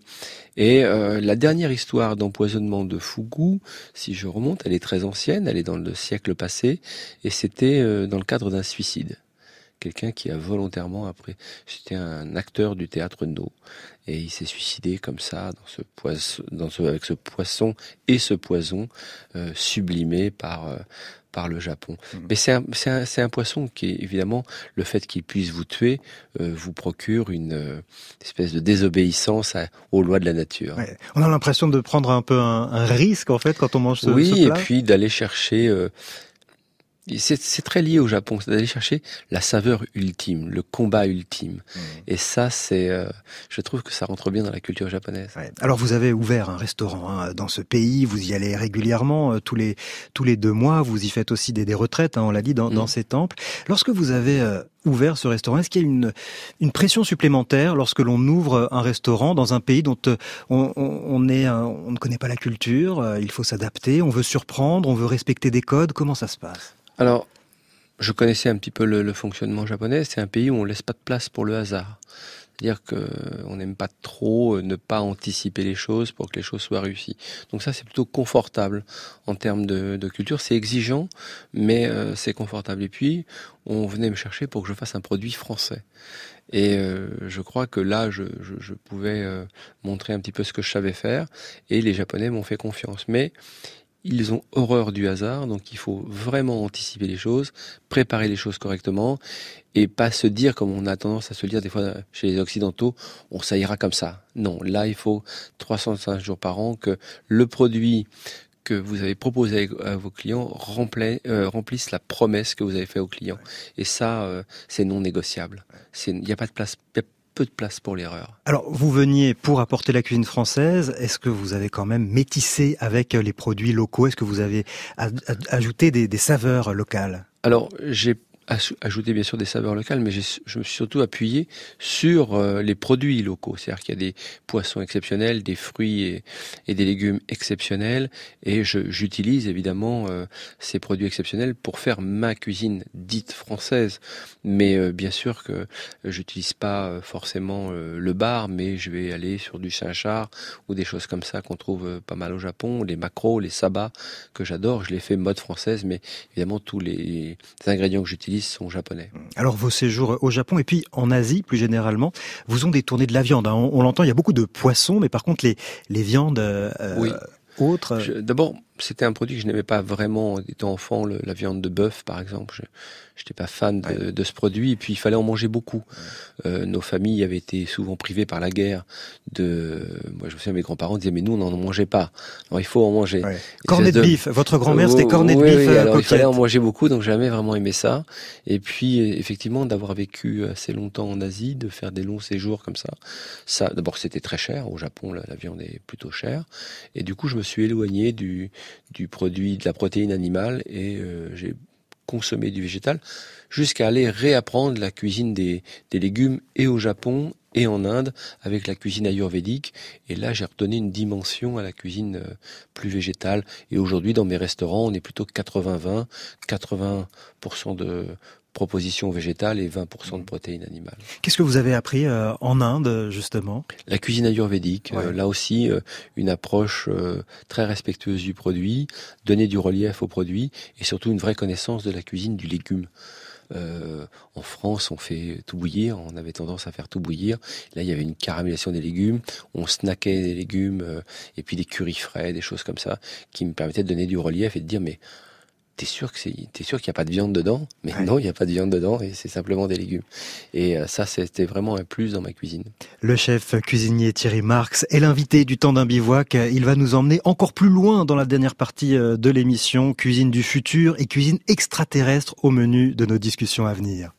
Et euh, la dernière histoire d'empoisonnement de fougou, si je remonte, elle est très ancienne, elle est dans le siècle passé et c'était euh, dans le cadre d'un suicide quelqu'un qui a volontairement après c'était un acteur du théâtre No et il s'est suicidé comme ça dans ce poisson, dans ce, avec ce poisson et ce poison euh, sublimé par euh, par le Japon. Mmh. Mais c'est un, un, un, poisson qui, évidemment, le fait qu'il puisse vous tuer euh, vous procure une euh, espèce de désobéissance aux lois de la nature. Ouais. On a l'impression de prendre un peu un, un, risque, en fait, quand on mange ce, oui, ce plat. et puis d'aller chercher euh, c'est très lié au Japon, c'est d'aller chercher la saveur ultime, le combat ultime. Mmh. Et ça, c'est, euh, je trouve que ça rentre bien dans la culture japonaise. Ouais. Alors, vous avez ouvert un restaurant hein, dans ce pays, vous y allez régulièrement, euh, tous les tous les deux mois. Vous y faites aussi des, des retraites, hein, on l'a dit, dans, mmh. dans, ces temples. Lorsque vous avez euh, ouvert ce restaurant, est-ce qu'il y a une une pression supplémentaire lorsque l'on ouvre un restaurant dans un pays dont on, on, on est, on ne connaît pas la culture, il faut s'adapter, on veut surprendre, on veut respecter des codes? Comment ça se passe? Alors, je connaissais un petit peu le, le fonctionnement japonais. C'est un pays où on laisse pas de place pour le hasard. C'est-à-dire qu'on n'aime pas trop euh, ne pas anticiper les choses pour que les choses soient réussies. Donc ça, c'est plutôt confortable en termes de, de culture. C'est exigeant, mais euh, c'est confortable. Et puis, on venait me chercher pour que je fasse un produit français. Et euh, je crois que là, je, je, je pouvais euh, montrer un petit peu ce que je savais faire, et les Japonais m'ont fait confiance. Mais ils ont horreur du hasard, donc il faut vraiment anticiper les choses, préparer les choses correctement, et pas se dire, comme on a tendance à se dire des fois chez les Occidentaux, on ça ira comme ça. Non, là il faut 305 jours par an que le produit que vous avez proposé à vos clients euh, remplisse la promesse que vous avez fait aux clients. Et ça, euh, c'est non négociable. Il n'y a pas de place, peu de place pour l'erreur. Alors, vous veniez pour apporter la cuisine française. Est-ce que vous avez quand même métissé avec les produits locaux? Est-ce que vous avez ajouté des, des saveurs locales? Alors, j'ai ajouté bien sûr des saveurs locales, mais je me suis surtout appuyé sur euh, les produits locaux. C'est-à-dire qu'il y a des poissons exceptionnels, des fruits et, des légumes exceptionnels, et j'utilise évidemment euh, ces produits exceptionnels pour faire ma cuisine dite française. Mais euh, bien sûr que j'utilise pas forcément le bar, mais je vais aller sur du Saint-Char ou des choses comme ça qu'on trouve pas mal au Japon, les macros, les sabas que j'adore. Je les fais mode française, mais évidemment tous les ingrédients que j'utilise sont japonais. Alors vos séjours au Japon et puis en Asie plus généralement, vous ont détourné de la viande. Hein. On, l'entend, il y a beaucoup de poissons, mais par contre les, les viandes euh, autres. D'abord, c'était un produit que je n'aimais pas vraiment étant enfant, la viande de bœuf par exemple. Je n'étais pas fan de, ce produit et puis il fallait en manger beaucoup. Euh, nos familles avaient été souvent privées par la guerre de. Moi, je me souviens, mes grands-parents disaient mais nous on n'en mangeait pas. Alors il faut en manger. Cornet de, bif. Votre grand-mère c'était cornet de bif. Oui, alors il fallait en manger beaucoup, donc j'ai jamais vraiment aimé ça. Et puis effectivement d'avoir vécu assez longtemps en Asie, de faire des longs séjours comme ça, ça d'abord c'était très cher. Au Japon la, la viande est plutôt chère et du coup je me suis éloigné du du produit de la protéine animale et euh, j'ai consommé du végétal jusqu'à aller réapprendre la cuisine des, des, légumes et au Japon et en Inde avec la cuisine ayurvédique. Et là, j'ai redonné une dimension à la cuisine euh, plus végétale. Et aujourd'hui, dans mes restaurants, on est plutôt 80-20, 80%, de propositions végétales et 20% de protéines animales. Qu'est-ce que vous avez appris euh, en Inde, justement? La cuisine ayurvédique. Euh, là aussi, euh, une approche très respectueuse du produit, donner du relief au produit et surtout une vraie connaissance de la cuisine du légume. en France, on fait tout bouillir, on avait tendance à faire tout bouillir. Là, il y avait une caramélisation des légumes, on snackait des légumes, et puis des currys frais, des choses comme ça, qui me permettaient de donner du relief et de dire, mais t'es sûr que c'est, t'es sûr qu'il n'y a pas de viande dedans? Mais non, il n'y a pas de viande dedans et c'est simplement des légumes. Et euh, ça, c'était vraiment un plus dans ma cuisine. Le chef cuisinier Thierry Marx est l'invité du temps d'un bivouac. Il va nous emmener encore plus loin dans la dernière partie euh, de l'émission, cuisine du futur et cuisine extraterrestre au menu de nos discussions à venir.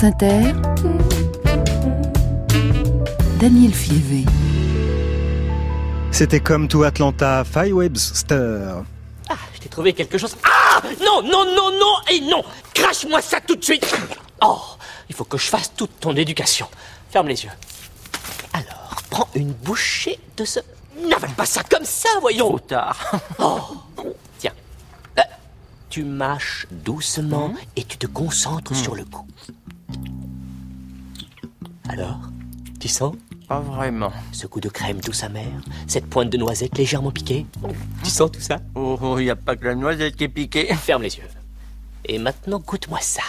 France Inter, Daniel Fievé. C'était comme tout Atlanta, Five Webster. Ah, je t'ai trouvé quelque chose. Ah Non, non, non, non et non Crache-moi ça tout de suite Oh, il faut que je fasse toute ton éducation. Ferme les yeux. Alors, prends une bouchée de ce N'avale pas ça comme ça, voyons Trop tard. Oh Tiens, Tu mâches doucement mhm. et tu te concentres sur le goût. Alors, tu sens? Pas vraiment. Ce goût de crème douce amère, cette pointe de noisette légèrement piquée? Tu sens tout ça? Oh, il oh, n'y a pas que la noisette qui est piquée. Ferme les yeux. Et maintenant, goûte-moi ça.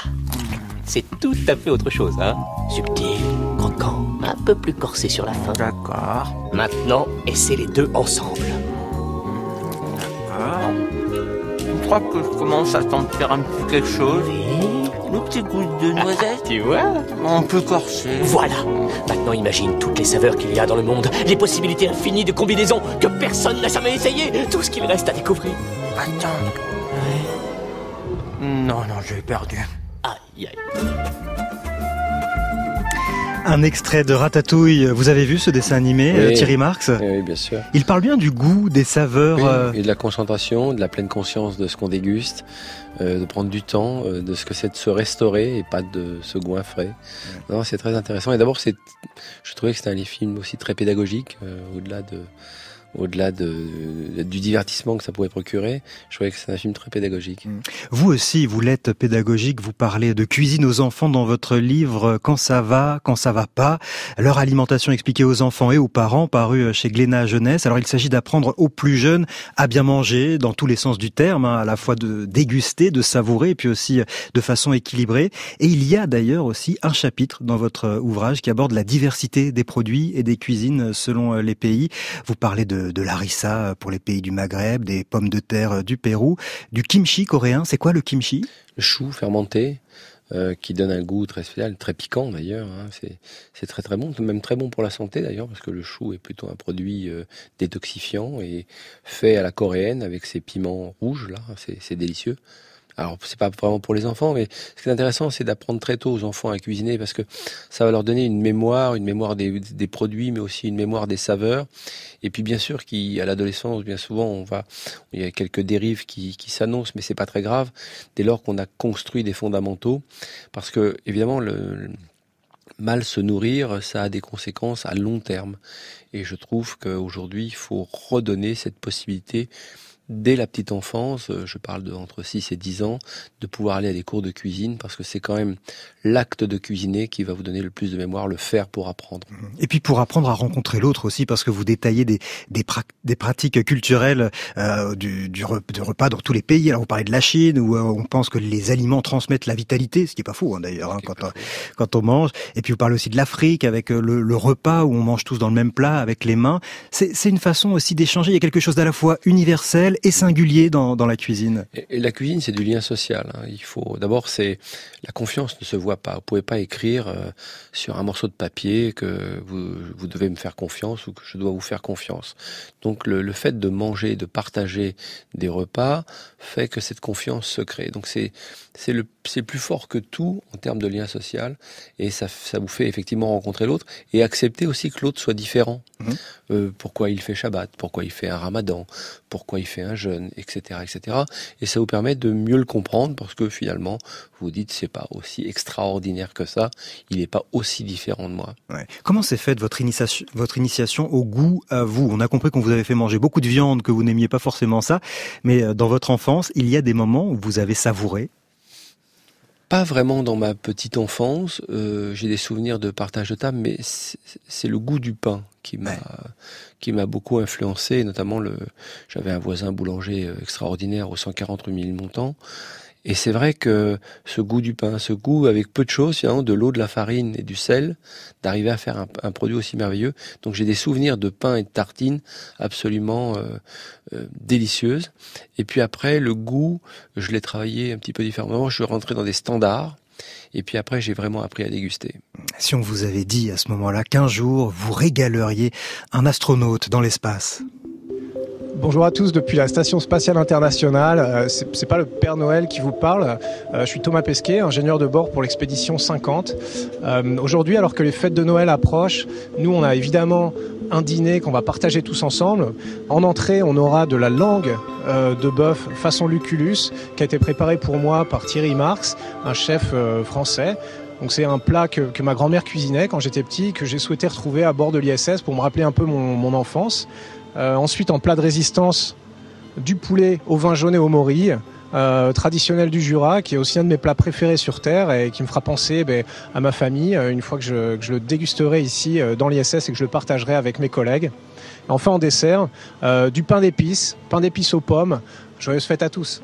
C'est tout à fait autre chose, hein? Subtil, croquant, un peu plus corsé sur la fin. D'accord. Maintenant, essaie les deux ensemble. D'accord. Je crois que je commence à sentir un petit quelque chose. Le petit goût de noisette. tu vois Un peu corsé. Voilà. Maintenant, imagine toutes les saveurs qu'il y a dans le monde, les possibilités infinies de combinaisons que personne n'a jamais essayées, tout ce qu'il reste à découvrir. Attends. Non, non, j'ai perdu. Aïe, aïe. Un extrait de Ratatouille. Vous avez vu ce dessin animé, euh, Thierry Marx Oui, bien sûr. Il parle bien du goût, des saveurs. Euh, et de la concentration, de la pleine conscience de ce qu'on déguste, euh, de prendre du temps, de ce que c'est de se restaurer et pas de se goinfrer. Non, c'est très intéressant. Et d'abord, c'est, je trouvais que c'était un film aussi très pédagogique, au-delà de au-delà de, du divertissement que ça pouvait procurer, je trouvais que c'est un film très pédagogique. Mm. Vous aussi, vous l'êtes pédagogique, vous parlez de cuisine aux enfants dans votre livre Quand ça va, quand ça va pas, leur alimentation expliquée aux enfants et aux parents, paru chez Glénat Jeunesse. Alors il s'agit d'apprendre aux plus jeunes à bien manger, dans tous les sens du terme, hein, à la fois de déguster, de savourer, et puis aussi de façon équilibrée. Et il y a d'ailleurs aussi un chapitre dans votre ouvrage qui aborde la diversité des produits et des cuisines selon les pays. Vous parlez de de, l'arissa pour les pays du Maghreb, des pommes de terre du Pérou, du kimchi coréen. C'est quoi le kimchi? Le chou fermenté. Euh, qui donne un goût très spécial, très piquant d'ailleurs. Hein. C'est très très bon, même très bon pour la santé d'ailleurs, parce que le chou est plutôt un produit euh, détoxifiant et fait à la coréenne avec ses piments rouges là, c'est délicieux. Alors c'est pas vraiment pour les enfants, mais ce qui est intéressant, c'est d'apprendre très tôt aux enfants à cuisiner parce que ça va leur donner une mémoire, une mémoire des, produits, mais aussi une mémoire des saveurs. Et puis bien sûr, qu'à l'adolescence, bien souvent, on va, il y a quelques dérives qui, qui s'annoncent, mais c'est pas très grave dès lors qu'on a construit des fondamentaux, parce que évidemment le mal se nourrir, ça a des conséquences à long terme. Et je trouve qu'aujourd'hui, il faut redonner cette possibilité dès la petite enfance, euh, je parle de entre 6 et 10 ans, de pouvoir aller à des cours de cuisine parce que c'est quand même l'acte de cuisiner qui va vous donner le plus de mémoire, le faire pour apprendre. Et puis pour apprendre à rencontrer l'autre aussi parce que vous détaillez des, des, des pratiques culturelles euh, du, du, repas dans tous les pays. Alors vous parlez de la Chine où euh, on pense que les aliments transmettent la vitalité, ce qui est pas faux hein, d'ailleurs hein, quand, on, quand on mange. Et puis vous parlez aussi de l'Afrique avec le, le, repas où on mange tous dans le même plat avec les mains. C'est une façon aussi d'échanger. Il y a quelque chose d'à la fois universel et singulier dans, dans la cuisine. Et, la cuisine, c'est du lien social. Hein. Il faut d'abord, c'est la confiance ne se voit pas. Vous pouvez pas écrire euh, sur un morceau de papier que vous, vous, devez me faire confiance ou que je dois vous faire confiance. Donc le, le fait de manger, de partager des repas fait que cette confiance se crée. Donc c'est c'est le c'est plus fort que tout en termes de lien social et ça ça vous fait effectivement rencontrer l'autre et accepter aussi que l'autre soit différent. Mmh. Euh, pourquoi il fait Shabbat, pourquoi il fait un Ramadan, pourquoi il fait un jeûne, etc., etc. Et ça vous permet de mieux le comprendre parce que finalement, vous dites c'est pas aussi extraordinaire que ça, il n'est pas aussi différent de moi. Comment s'est faite votre initiation, votre initiation au goût à vous? On a compris qu'on vous avait fait manger beaucoup de viande, que vous n'aimiez pas forcément ça, mais euh, dans votre enfance, il y a des moments où vous avez savouré pas vraiment dans ma petite enfance. Euh, j'ai des souvenirs de partage de table, mais c'est le goût du pain qui m'a qui m'a beaucoup influencé. Notamment le, j'avais un voisin boulanger euh, extraordinaire au 140 rue Montant et c'est vrai que ce goût du pain, ce goût avec peu de choses, finalement, de l'eau, de la farine et du sel, d'arriver à faire un, produit aussi merveilleux. Donc j'ai des souvenirs de pain et de tartines absolument euh, euh, délicieuses. Et puis après, le goût, je l'ai travaillé un petit peu différemment. Je suis rentré dans des standards. Et puis après, j'ai vraiment appris à déguster. Si on vous avait dit à ce moment-là qu'un jour, vous régaleriez un astronaute dans l'espace Bonjour à tous depuis la Station Spatiale Internationale. Euh, c'est pas le Père Noël qui vous parle. Euh, je suis Thomas Pesquet, ingénieur de bord pour l'expédition 50. Euh, aujourd'hui, alors que les fêtes de Noël approchent, nous on a évidemment un dîner qu'on va partager tous ensemble. En entrée, on aura de la langue de bœuf façon Lucullus qui a été préparée pour moi par Thierry Marx, un chef français. Donc c'est un plat que, ma grand-mère cuisinait quand j'étais petit, que j'ai souhaité retrouver à bord de l'ISS pour me rappeler un peu mon, enfance. Euh, ensuite, en plat de résistance, du poulet au vin jaune et au morille, euh, traditionnel du Jura, qui est aussi un de mes plats préférés sur Terre et qui me fera penser ben, à ma famille euh, une fois que je, le dégusterai ici dans l'ISS et que je le partagerai avec mes collègues. Enfin en dessert, du pain d'épices, pain d'épices aux pommes. Joyeuse fête à tous.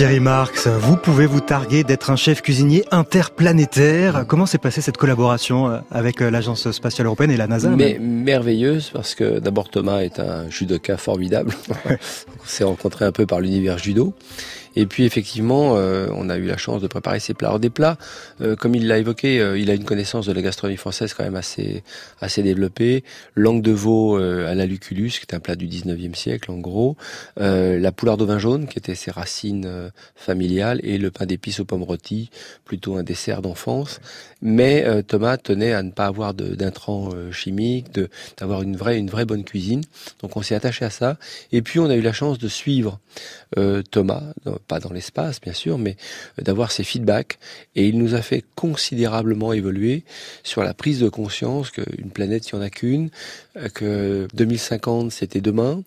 Thierry Marx, vous pouvez vous targuer d'être un chef cuisinier interplanétaire. Comment s'est passée cette collaboration euh, avec euh, l'Agence spatiale européenne et la NASA Mais merveilleuse parce que d'abord Thomas est un judoka formidable. on s'est rencontré un peu par l'univers judo. Et puis effectivement, euh, on a eu la chance de préparer ces plats. Alors des plats, euh, comme il l'a évoqué, euh, il a une connaissance de la gastronomie française quand même assez assez développée. Langue de veau à la lucullus, qui est un plat du 19e siècle en gros. la poularde au vin jaune, qui était ses racines familiales, et le pain d'épices aux pommes rôties, plutôt un dessert d'enfance. Mais Thomas tenait à ne pas avoir d'intrants chimiques, de d'avoir une vraie une vraie bonne cuisine. Donc on s'est attaché à ça. Et puis on a eu la chance de suivre Thomas pas dans l'espace bien sûr, mais d'avoir ses feedbacks. Et il nous a fait considérablement évoluer sur la prise de conscience qu'une planète, il n'y en a qu'une, que 2050 c'était demain,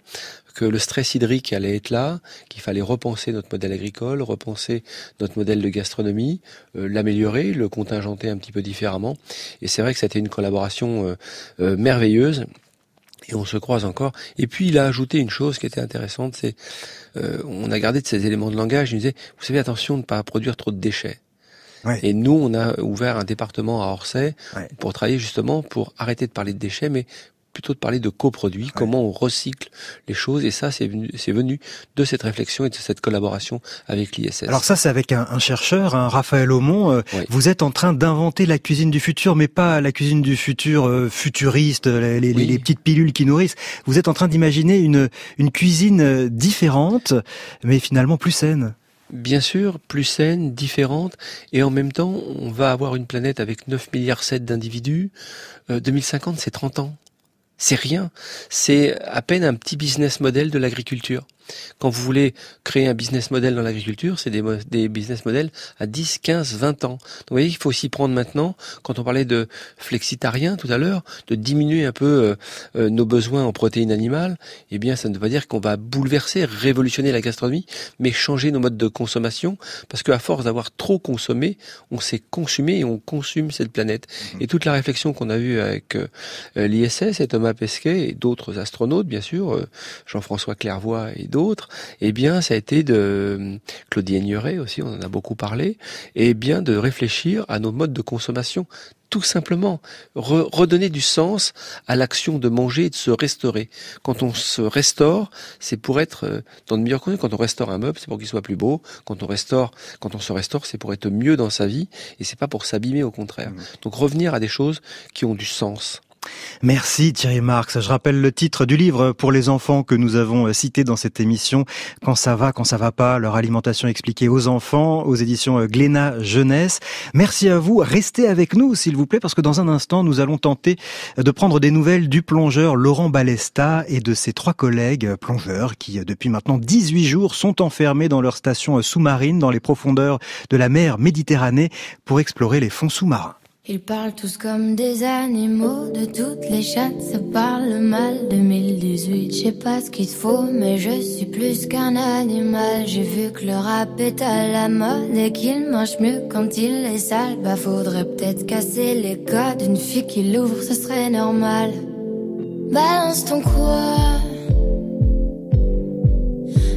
que le stress hydrique allait être là, qu'il fallait repenser notre modèle agricole, repenser notre modèle de gastronomie, euh, l'améliorer, le contingenter un petit peu différemment. Et c'est vrai que c'était une collaboration euh, euh, merveilleuse et on se croise encore. Et puis il a ajouté une chose qui était intéressante, c'est euh, on a gardé de ces éléments de langage. Il nous disait, vous savez, attention de ne pas produire trop de déchets. Et nous, on a ouvert un département à Orsay pour travailler justement pour arrêter de parler de déchets, mais plutôt de parler de coproduits, comment on recycle les choses. Et ça, c'est venu, c'est venu de cette réflexion et de cette collaboration avec l'ISS. Alors ça, c'est avec un, un chercheur, un Raphaël Aumont. Euh, vous êtes en train d'inventer la cuisine du futur, mais pas la cuisine du futur euh, futuriste, les, les, les, petites pilules qui nourrissent. Vous êtes en train d'imaginer une, une cuisine euh, différente, mais finalement plus saine. Bien sûr, plus saine, différente, et en même temps, on va avoir une planète avec 9 milliards 7 d'individus. 2050, c'est 30 ans. C'est rien. C'est à peine un petit business model de l'agriculture. Quand vous voulez créer un business model dans l'agriculture, c'est des, des, business models à 10, 15, 20 ans. Donc vous voyez, il faut s'y prendre maintenant. Quand on parlait de flexitarien tout à l'heure, de diminuer un peu euh, euh, nos besoins en protéines animales, eh bien, ça ne veut pas dire qu'on va bouleverser, révolutionner la gastronomie, mais changer nos modes de consommation, parce qu'à force d'avoir trop consommé, on s'est consumé et on consume cette planète. Mmh. Et toute la réflexion qu'on a eue avec euh, l'ISS et Thomas Pesquet et d'autres astronautes, bien sûr, Jean-François Clairvoy et d'autres, eh bien, ça a été de Claudie Aigneret aussi, on en a beaucoup parlé, et eh bien de réfléchir à nos modes de consommation tout simplement redonner du sens à l'action de manger et de se restaurer. Quand on se restaure, c'est pour être euh, dans de meilleures conditions. Quand on restaure un meuble, c'est pour qu'il soit plus beau. Quand on restaure, quand on se restaure, c'est pour être mieux dans sa vie et c'est pas pour s'abîmer au contraire. Mmh. Donc revenir à des choses qui ont du sens. Merci Thierry Marx. Je rappelle le titre du livre pour les enfants que nous avons euh, cité dans cette émission. Quand ça va, quand ça va pas, leur alimentation expliquée aux enfants, aux éditions euh, Glénat Jeunesse. Merci à vous. Restez avec nous, s'il vous plaît, parce que dans un instant, nous allons tenter de prendre des nouvelles du plongeur Laurent Balesta et de ses trois collègues plongeurs qui, euh, depuis maintenant 18 jours, sont enfermés dans leur station sous-marine dans les profondeurs de la mer Méditerranée pour explorer les fonds sous-marins. Ils parlent tous comme des animaux, de toutes les chattes, ça parle mal. 2018, je sais pas ce qu'il faut, mais je suis plus qu'un animal. J'ai vu que le rap est à la mode et qu'il mange mieux quand il est sale. Bah faudrait peut-être casser les codes, une fille qui l'ouvre, ce serait normal. Balance ton quoi?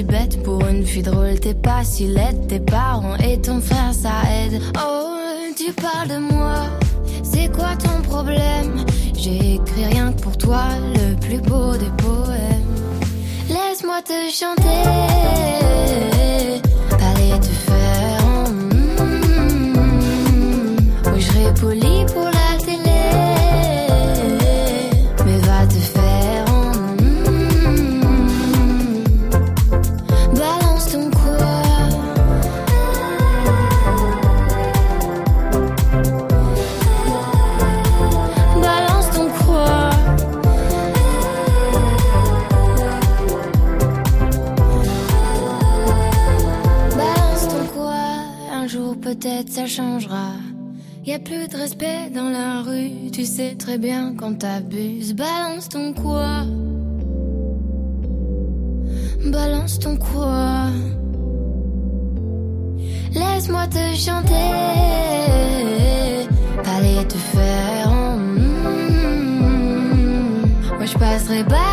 si bête pour une fille drôle, t'es pas si laide, tes parents et ton frère ça aide. Oh, tu parles de moi, c'est quoi ton problème? J'ai écrit rien que pour toi, le plus beau des poèmes. Laisse-moi te chanter, aller te faire. Mm, oui, je poli pour changera. Y a plus de respect dans la rue, tu sais très bien quand t'abuses. Balance ton quoi? Balance ton quoi? Laisse-moi te chanter, aller te faire. Moi je passerai pas.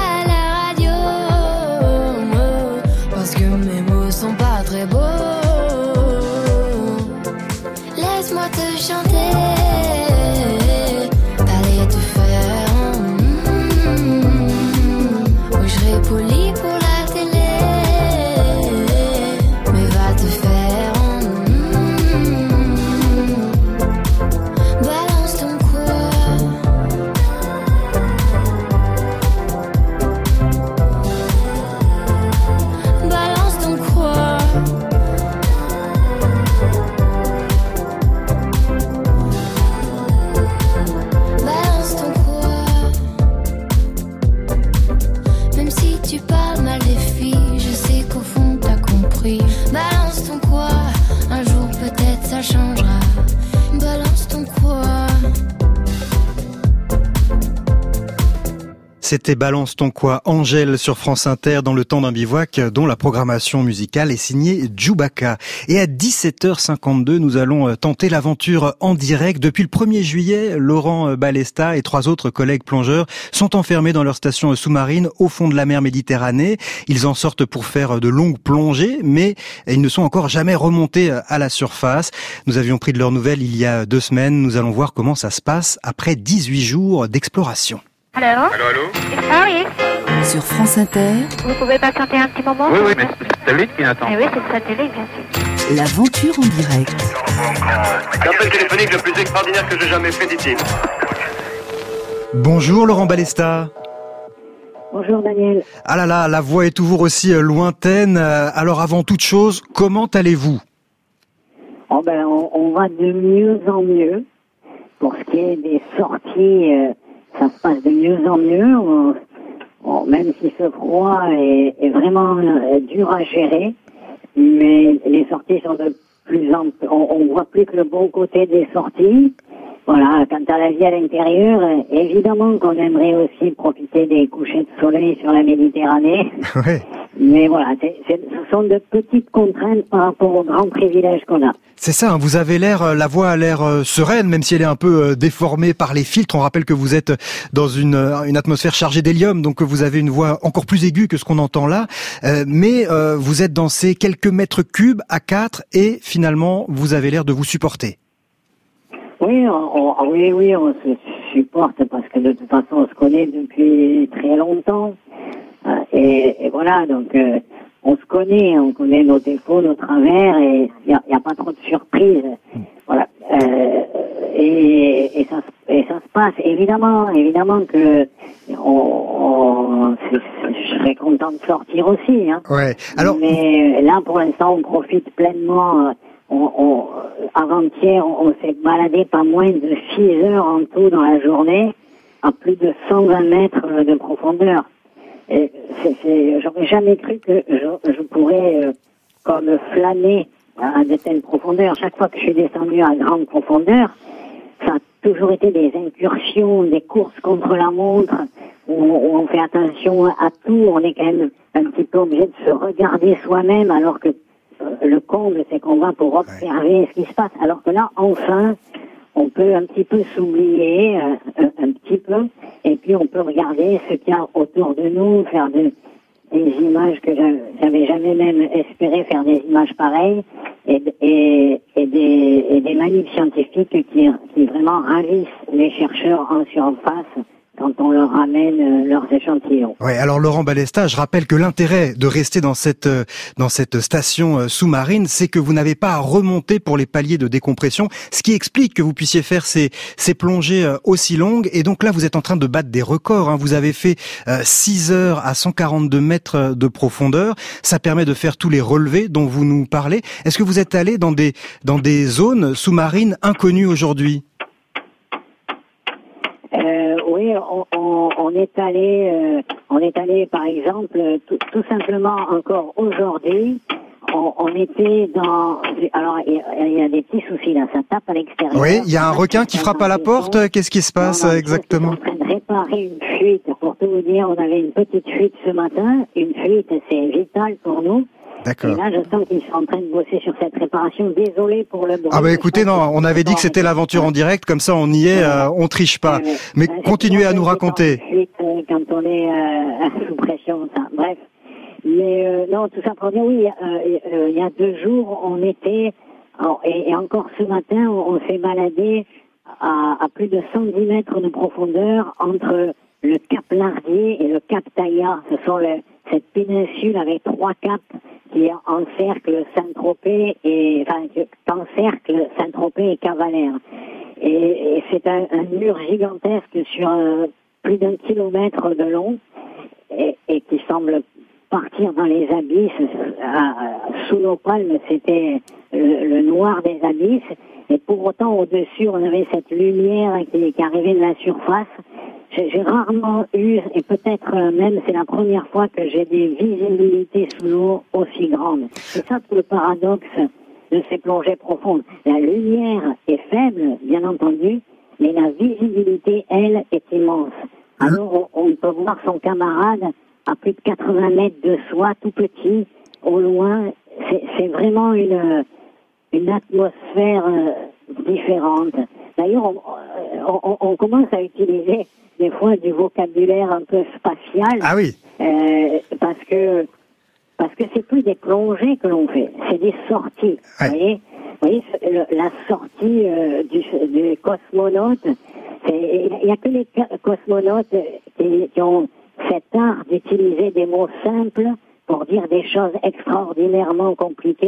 C'était Balance ton quoi Angèle sur France Inter dans le temps d'un bivouac dont la programmation musicale est signée Djoubaka. Et à 17h52, nous allons euh, tenter l'aventure en direct. Depuis le 1er juillet, Laurent euh, Balesta et trois autres collègues plongeurs sont enfermés dans leur station sous-marine au fond de la mer Méditerranée. Ils en sortent pour faire de longues plongées, mais ils ne sont encore jamais remontés euh, à la surface. Nous avions pris de leurs nouvelles il y a deux semaines. Nous allons voir comment ça se passe après 18 jours d'exploration. Allô Allô, allô Ah oui Sur France Inter. Vous pouvez patienter un petit moment Oui, oui, mais c'est le satellite qui attend. Eh oui, c'est le satellite, bien sûr. L'aventure en direct. L'appel téléphonique le plus extraordinaire que j'ai jamais fait, dit-il. Bonjour Laurent Balesta. Bonjour Daniel. Ah là là, la voix est toujours aussi euh, lointaine. Euh, alors avant toute chose, comment allez-vous? Oh ben, on, on, va de mieux en mieux. Pour ce qui est des sorties, euh, ça se passe de mieux en mieux. même si ce froid est, vraiment euh, dur à gérer, mais les sorties sont de plus en plus... On, voit plus que le bon côté des sorties. Voilà, quant à la vie à l'intérieur, évidemment qu'on aimerait aussi profiter des couchers de soleil sur la Méditerranée. Mais voilà, ce sont de petites contraintes par rapport aux grands privilèges qu'on a. C'est ça, hein, vous avez l'air, euh, la voix a l'air euh, sereine, même si elle est un peu euh, déformée par les filtres. On rappelle que vous êtes dans une, une atmosphère chargée d'hélium, donc vous avez une voix encore plus aiguë que ce qu'on entend là. mais vous êtes dans ces quelques mètres cubes à 4 et finalement, vous avez l'air de vous supporter. Oui, on, oui, oui, on se supporte parce que de toute façon, on se connaît depuis très longtemps. Euh, et, voilà, donc euh, on se connaît, on connaît nos défauts, nos travers, et il n'y a, a, pas trop de surprises. Voilà. Euh, et, et, ça, et ça se passe. Évidemment, évidemment que on, je serais content de sortir aussi. Hein. Ouais. Alors... Mais là, pour l'instant, on profite pleinement on, avant-hier, on, s'est baladé pas moins de 6 heures en tout dans la journée, à plus de 120 mètres de profondeur. Et j'aurais jamais cru que je, je pourrais, euh, comme flâner à de telles profondeurs. Chaque fois que je suis descendu à grande profondeur, ça a toujours été des incursions, des courses contre la montre, où, où on fait attention à tout. On est quand même un petit peu obligé de se regarder soi-même, alors que euh, le comble, c'est qu'on va pour observer ce qui se passe. Alors que là, enfin, on peut un petit peu s'oublier, euh, un, petit peu, et puis on peut regarder ce qu'il y a autour de nous, faire des images que j'avais jamais même espéré faire des images pareilles, et, des, et des manips scientifiques qui vraiment ravissent les chercheurs en surface quand on leur ramène euh, leurs échantillons. Ouais, alors Laurent Balesta, je rappelle que l'intérêt de rester dans cette euh, dans cette station euh, sous-marine, c'est que vous n'avez pas à remonter pour les paliers de décompression, ce qui explique que vous puissiez faire ces ces plongées aussi longues. Et donc là, vous êtes en train de battre des records. Hein. Vous avez fait 6 heures à 142 mètres de profondeur. Ça permet de faire tous les relevés dont vous nous parlez. Est-ce que vous êtes allé dans des dans des zones sous-marines inconnues aujourd'hui? Euh, oui, on, on, on, est allé, euh, on est allé, par exemple, tout, tout simplement encore aujourd'hui, on, on, était dans. Alors, il y, y a des petits soucis là, ça tape à l'extérieur. Oui, il y a un requin qui frappe à la porte. Qu'est-ce qui se passe exactement en train de réparer une fuite. Pour tout vous dire, on avait une petite fuite ce matin. Une fuite, c'est vital pour nous. Et D'accord. là, je sens qu'ils sont en train de bosser sur cette réparation. Désolé pour le bruit. Ah bah écoutez, non, on avait dit que c'était l'aventure en direct, comme ça on y est, euh, on triche pas. Mais continuez à nous raconter. Euh, quand on est euh, sous pression, ça. Bref. Mais euh, non, tout ça pour dire, oui, euh, euh, il y a deux jours, on était, et, et encore ce matin, on, on s'est baladé à, à plus de 110 mètres de profondeur entre le cap Lardier et le cap Taïa. Ce sont le- cette péninsule avec trois caps qui encerclent Saint-Tropez et, enfin, qui encerclent Saint-Tropez et Cavalère. Et, et c'est un, mur gigantesque sur euh, plus d'un kilomètre de long et, et qui semble partir dans les abysses. Sous nos palmes, c'était le, le noir des abysses. Et pour autant, au-dessus, on avait cette lumière qui, qui arrivait de la surface. J'ai rarement eu, et peut-être euh, même c'est la première fois que j'ai des visibilités sous l'eau aussi grandes. C'est ça tout le paradoxe de ces plongées profondes. La lumière est faible, bien entendu, mais la visibilité, elle, est immense. Alors, on, peut voir son camarade à plus de 80 mètres de soi, tout petit, au loin. C'est vraiment une, une atmosphère euh, différente. D'ailleurs, on, euh, on- on commence à utiliser des fois du vocabulaire un peu spatial. Ah oui. Euh, parce que parce que c'est plus des plongées que l'on fait, c'est des sorties. Vous voyez, vous voyez le- la sortie euh, du, du cosmonaute, il n'y a que les cosmonautes qui, qui ont cet art d'utiliser des mots simples pour dire des choses extraordinairement compliquées.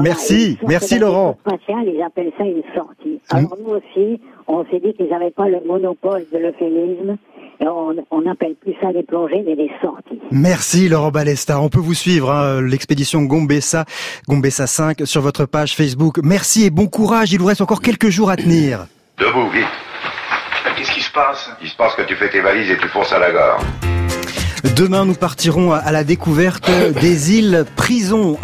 Merci, merci Laurent. Ils appellent ça une sortie. Alors nous aussi, on s'est dit qu'ils n'avaient pas le monopole de l'euphémisme, et on, on appelle plus ça des plongées, mais des sorties. Merci Laurent Balesta. On peut vous suivre, hein, l'expédition Gombessa, Gombessa 5 sur votre page Facebook. Merci et bon courage. Il vous reste encore quelques jours à tenir. Debout, vite. Qu'est-ce qui se passe? Il se passe que tu fais tes valises et tu fonces à la gare. Demain, nous partirons à la découverte des îles prisons